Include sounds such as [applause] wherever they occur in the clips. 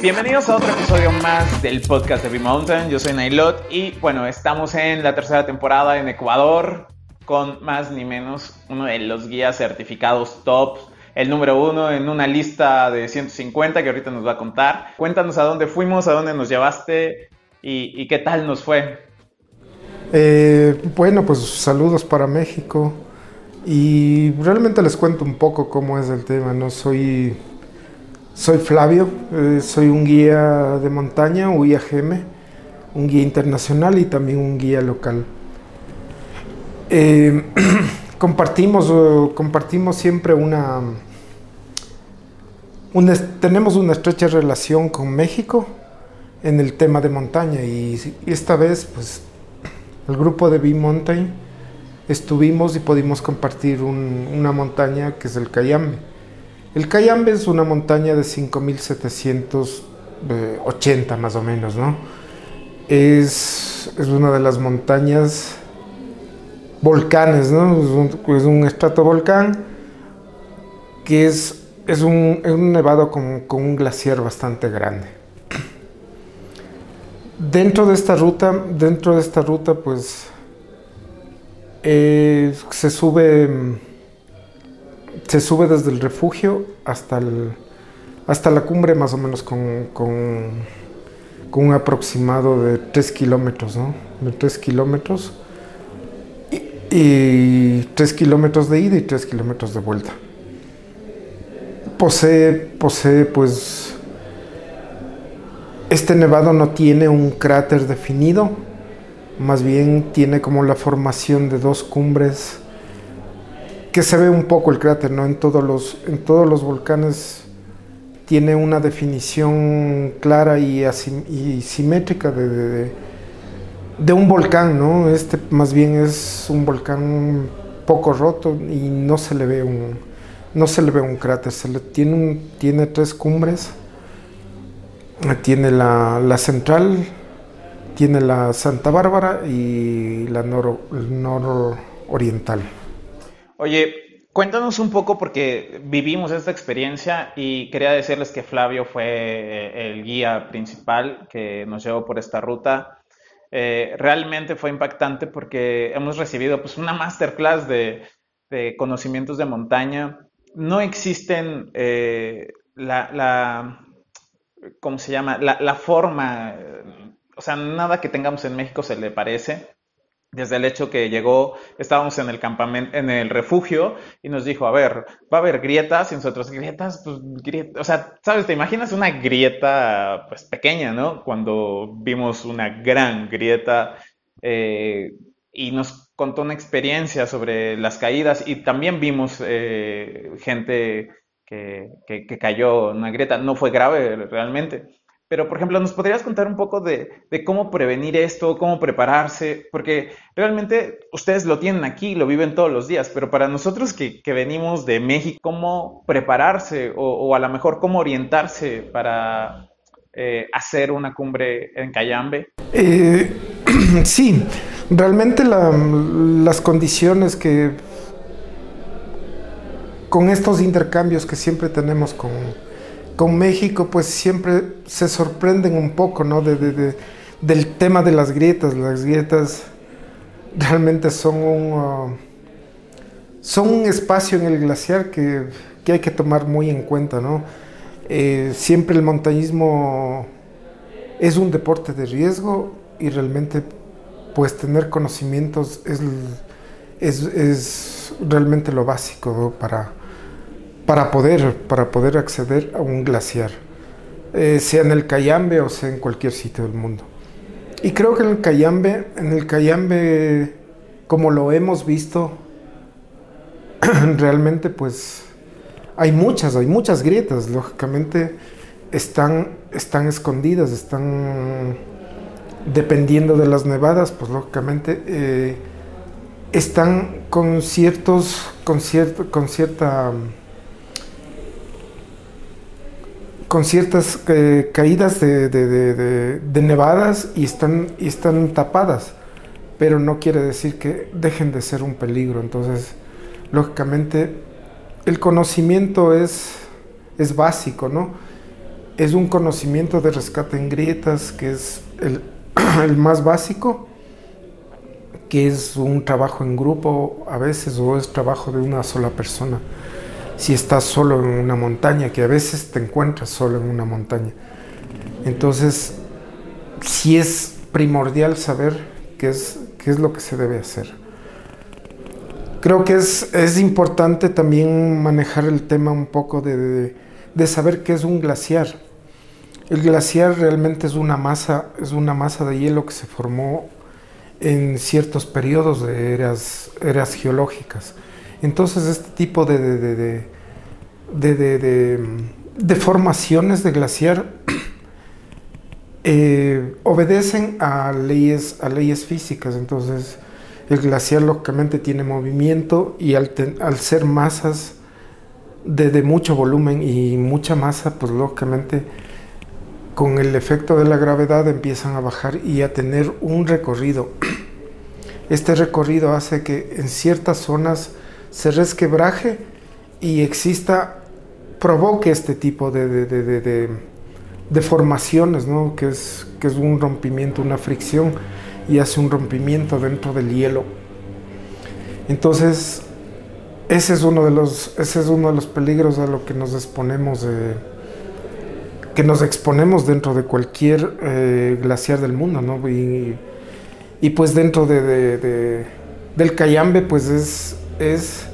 Bienvenidos a otro episodio más del podcast de B-Mountain. Yo soy Nailot y bueno, estamos en la tercera temporada en Ecuador con más ni menos uno de los guías certificados top, el número uno en una lista de 150 que ahorita nos va a contar. Cuéntanos a dónde fuimos, a dónde nos llevaste y, qué tal nos fue. Eh, bueno, pues saludos para México. Y realmente les cuento un poco cómo es el tema. No soy, soy Flavio, eh, soy un guía de montaña, un un guía internacional y también un guía local. Eh, [clears throat] compartimos, compartimos siempre una, tenemos una estrecha relación con México en el tema de montaña y, y esta vez pues el grupo de B-Mountain estuvimos y pudimos compartir una montaña que es el Cayambe. El Cayambe es una montaña de 5.780 más o menos, ¿no? Es, es, una de las montañas volcanes, ¿no? Es un, es un que es, es, un, es un nevado con, con un glaciar bastante grande. Dentro de esta ruta, dentro de esta ruta, pues se sube se sube desde el refugio hasta hasta la cumbre más o menos con, con, un aproximado de 3 kilómetros, ¿no? De 3 kilómetros y, 3 kilómetros de ida y 3 kilómetros de vuelta. Posee, posee pues este nevado no tiene un cráter definido, más bien tiene como la formación de dos cumbres que se ve un poco el cráter, ¿no? En todos los, en todos los volcanes tiene una definición clara y, simétrica de, de, un volcán, ¿no? Este más bien es un volcán poco roto y no se le ve un, no se le ve un cráter, se le, tiene, tiene tres cumbres, tiene la, la central, tiene la Santa Bárbara y la nororiental. Oye, cuéntanos un poco porque vivimos esta experiencia y quería decirles que Flavio fue eh, el guía principal que nos llevó por esta ruta. Eh, realmente fue impactante porque hemos recibido pues, una masterclass de, conocimientos de montaña. No existen eh, la, ¿cómo se llama? La, la forma o sea, nada que tengamos en México se le parece. Desde el hecho que llegó, estábamos en el campamento, en el refugio, y nos dijo, a ver, va a haber grietas, y nosotros, grietas, pues, grietas, o sea, ¿sabes? ¿Te imaginas una grieta, pues, pequeña, ¿no? Cuando vimos una gran grieta, eh, y nos contó una experiencia sobre las caídas, y también vimos eh, gente que, que cayó en una grieta, no fue grave realmente pero, por ejemplo, ¿nos podrías contar un poco de, cómo prevenir esto, cómo prepararse? Porque realmente ustedes lo tienen aquí, lo viven todos los días, pero para nosotros que, venimos de México, ¿cómo prepararse o, a lo mejor cómo orientarse para eh, hacer una cumbre en Cayambe? Eh, [clears throat] sí, realmente las condiciones que con estos intercambios que siempre tenemos con con México pues siempre se sorprenden un poco, ¿no? De, del tema de las grietas. Las grietas realmente son un, uh, son un espacio en el glaciar que, hay que tomar muy en cuenta, ¿no? Eh, siempre el montañismo es un deporte de riesgo y realmente pues tener conocimientos es, es, realmente lo básico para para poder, para poder acceder a un glaciar, eh, sea en el Cayambe o sea en cualquier sitio del mundo. Y creo que en el Cayambe, en el Cayambe, como lo hemos visto, [clears throat] realmente pues hay muchas, hay muchas grietas, lógicamente están, están escondidas, están dependiendo de las nevadas, pues lógicamente eh, están con ciertos, con, cierto, con cierta con ciertas eh, caídas de, nevadas y están, tapadas, pero no quiere decir que dejen de ser un peligro. Entonces, lógicamente, el conocimiento es, es básico, ¿no? Es un conocimiento de rescate en grietas que es el [clears throat] más básico, que es un trabajo en grupo a veces o es trabajo de una sola persona. Si estás solo en una montaña, que a veces te encuentras solo en una montaña. Entonces, sí es primordial saber qué es, qué es lo que se debe hacer. Creo que es, es importante también manejar el tema un poco de, de, saber qué es un glaciar. El glaciar realmente es una masa, es una masa de hielo que se formó en ciertos periodos de eras, eras geológicas. Entonces este tipo de, de, de, formaciones de glaciar [clears throat] eh, obedecen a leyes, a leyes físicas. Entonces el glaciar lógicamente tiene movimiento y al, al ser masas de, de, mucho volumen y mucha masa, pues lógicamente con el efecto de la gravedad empiezan a bajar y a tener un recorrido. [clears throat] Este recorrido hace que en ciertas zonas se resquebraje y exista, provoque este tipo de, de, de, de formaciones, ¿no? que, es, que es un rompimiento, una fricción y hace un rompimiento dentro del hielo. Entonces, ese es uno de los, ese es uno de los peligros a lo que nos exponemos, que nos exponemos dentro de cualquier eh, glaciar del mundo, ¿no? Y, pues dentro de, de, de, del Cayambe, pues es, es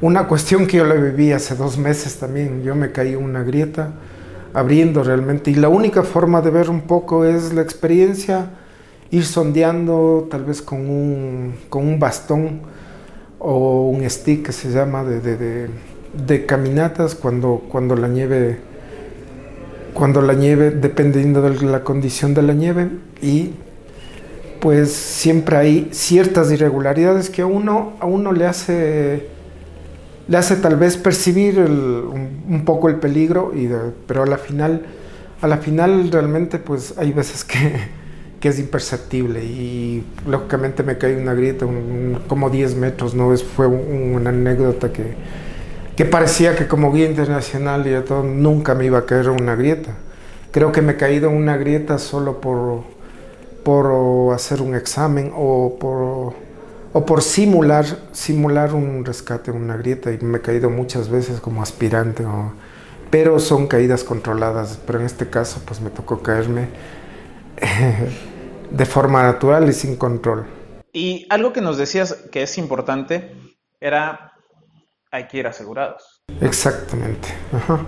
una cuestión que yo la viví hace dos meses también. Yo me caí en una grieta abriendo realmente y la única forma de ver un poco es la experiencia ir sondeando tal vez con un, con un bastón o un stick que se llama de, de, de, de, caminatas cuando, cuando la nieve cuando la nieve dependiendo de la condición de la nieve y pues siempre hay ciertas irregularidades que a uno a uno le hace le hace tal vez percibir un, poco el peligro y pero a la final a la final realmente pues hay veces que [laughs] que es imperceptible y lógicamente me caí una grieta como 10 metros, ¿no? Es, fue un, una anécdota que, que parecía que como guía internacional y todo nunca me iba a caer una grieta. Creo que me he caído una grieta solo por, por hacer un examen o por, o por simular, simular un rescate una grieta y me he caído muchas veces como aspirante, pero son caídas controladas, pero en este caso pues me tocó caerme [laughs] de forma natural y sin control. Y algo que nos decías que es importante era hay que ir asegurados. Exactamente. Ajá.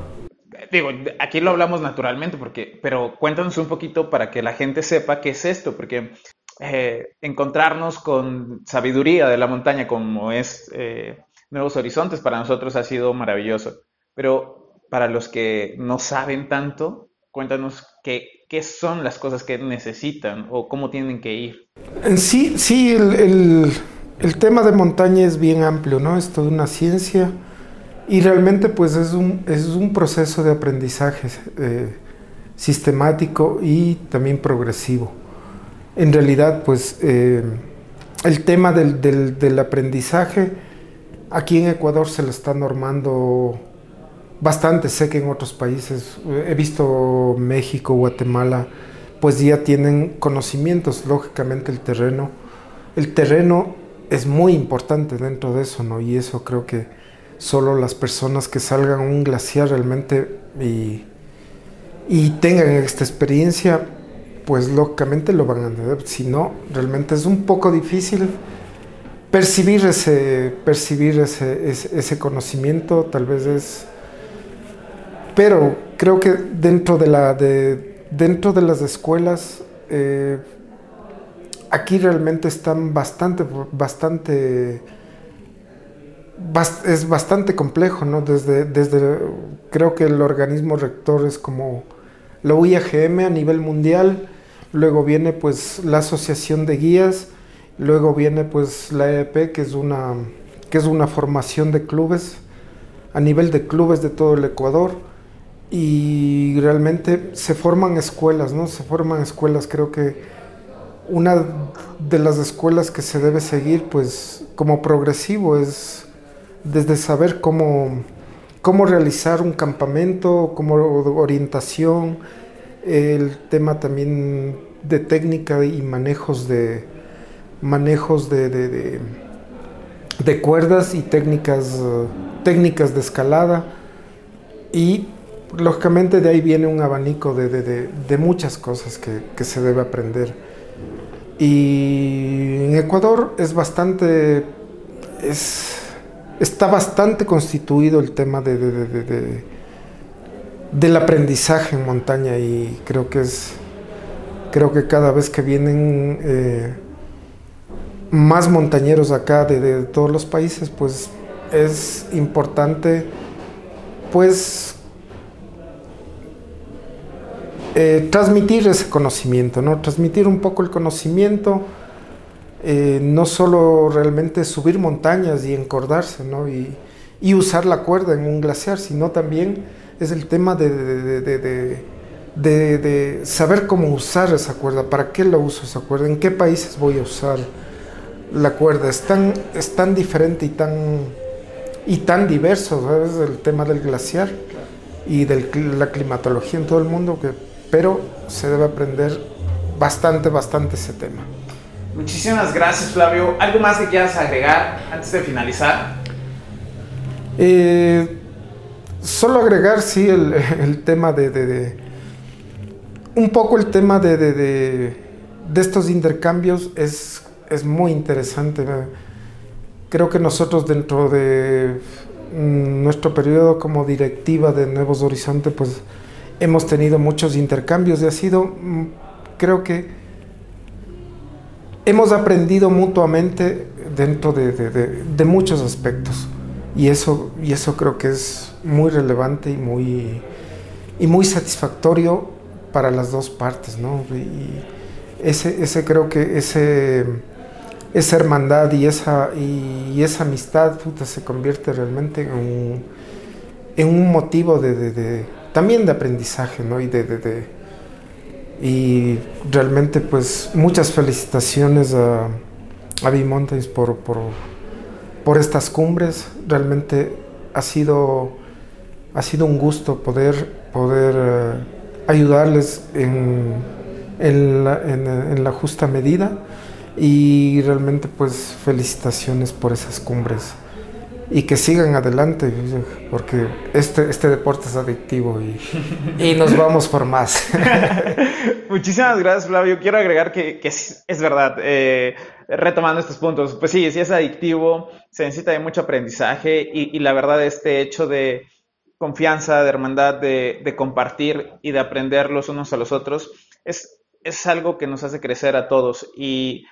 Digo, aquí lo hablamos naturalmente, porque, pero cuéntanos un poquito para que la gente sepa qué es esto, porque eh, encontrarnos con sabiduría de la montaña como es eh, Nuevos Horizontes para nosotros ha sido maravilloso. Pero para los que no saben tanto, cuéntanos qué, qué son las cosas que necesitan o cómo tienen que ir. Sí, sí, el, el, el tema de montaña es bien amplio, ¿no? Es toda una ciencia y realmente pues es un, es un proceso de aprendizaje eh, sistemático y también progresivo. En realidad pues eh, el tema del, del, del aprendizaje aquí en Ecuador se lo está normando bastante, sé que en otros países, he visto México, Guatemala, pues ya tienen conocimientos, lógicamente el terreno, el terreno es muy importante dentro de eso, ¿no? Y eso creo que solo las personas que salgan a un glaciar realmente y, y tengan esta experiencia, pues lógicamente lo van a entender. Si no, realmente es un poco difícil percibir ese, percibir ese, ese, conocimiento, tal vez es pero creo que dentro de, la, de, dentro de las escuelas, eh, aquí realmente están bastante, bastante, bast, es bastante complejo, ¿no? Desde, desde, creo que el organismo rector es como la UIAGM a nivel mundial, luego viene pues la Asociación de Guías, luego viene pues la EEP, que es una, que es una formación de clubes, a nivel de clubes de todo el Ecuador, y realmente se forman escuelas, ¿no? Se forman escuelas, creo que una de las escuelas que se debe seguir, pues como progresivo, es desde saber cómo, cómo realizar un campamento, cómo orientación, el tema también de técnica y manejos de manejos de, de, cuerdas y técnicas, técnicas de escalada y lógicamente de ahí viene un abanico de, muchas cosas que, que, se debe aprender. Y en Ecuador es bastante, es, está bastante constituido el tema de, del aprendizaje en montaña y creo que es, creo que cada vez que vienen eh, más montañeros acá de, todos los países, pues es importante, pues eh, transmitir ese conocimiento, ¿no? Transmitir un poco el conocimiento, eh, no solo realmente subir montañas y encordarse, ¿no? Y, usar la cuerda en un glaciar, sino también es el tema de, saber cómo usar esa cuerda, para qué lo uso esa cuerda, en qué países voy a usar la cuerda. Es tan, es tan diferente y tan, y tan diverso, ¿sabes? El tema del glaciar y de la climatología en todo el mundo que pero se debe aprender bastante, bastante ese tema. Muchísimas gracias, Flavio. ¿Algo más que quieras agregar antes de finalizar? Eh, solo agregar, sí, el, tema de, Un poco el tema de, de, estos intercambios es, es muy interesante. Creo que nosotros dentro de mm, nuestro periodo como directiva de Nuevos Horizontes, pues hemos tenido muchos intercambios y ha sido, mm, creo que hemos aprendido mutuamente dentro de, muchos aspectos y eso, y eso creo que es muy relevante y muy, y muy satisfactorio para las dos partes, ¿no? Y ese, ese creo que ese, esa hermandad y esa, y, esa amistad se convierte realmente en un, en un motivo de también de aprendizaje, ¿no? Y, de, y realmente, pues, muchas felicitaciones a, a B-Mountains por, por, estas cumbres. Realmente ha sido, ha sido un gusto poder, poder eh, ayudarles en, en, la, en la justa medida y realmente, pues, felicitaciones por esas cumbres y que sigan adelante, porque este, este deporte es adictivo y, nos vamos por más. [laughs] Muchísimas gracias, Flavio. Quiero agregar que, es, verdad, eh, retomando estos puntos, pues sí, si es adictivo, se necesita de mucho aprendizaje y, la verdad este hecho de confianza, de hermandad, de, de, compartir y de aprender los unos a los otros, es, es algo que nos hace crecer a todos y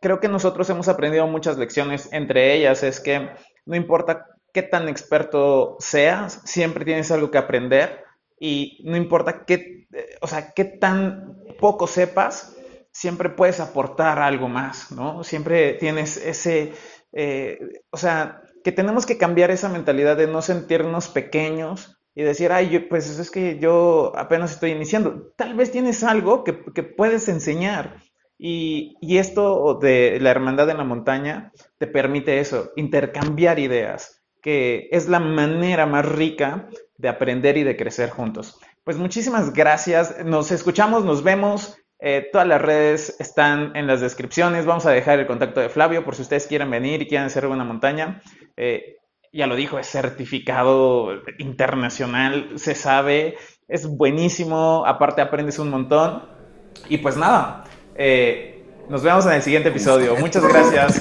creo que nosotros hemos aprendido muchas lecciones, entre ellas es que no importa qué tan experto seas, siempre tienes algo que aprender y no importa qué, o sea, qué tan poco sepas, siempre puedes aportar algo más, ¿no? Siempre tienes ese, eh, o sea, que tenemos que cambiar esa mentalidad de no sentirnos pequeños y decir, ay, pues es que yo apenas estoy iniciando. Tal vez tienes algo que, que puedes enseñar y, esto de la hermandad en la montaña te permite eso, intercambiar ideas, que es la manera más rica de aprender y de crecer juntos. Pues muchísimas gracias, nos escuchamos, nos vemos. Eh, todas las redes están en las descripciones. Vamos a dejar el contacto de Flavio por si ustedes quieren venir y quieren hacer una montaña. Eh, ya lo dijo, es certificado internacional, se sabe, es buenísimo, aparte aprendes un montón. Y pues nada, eh, nos vemos en el siguiente episodio. Muchas gracias.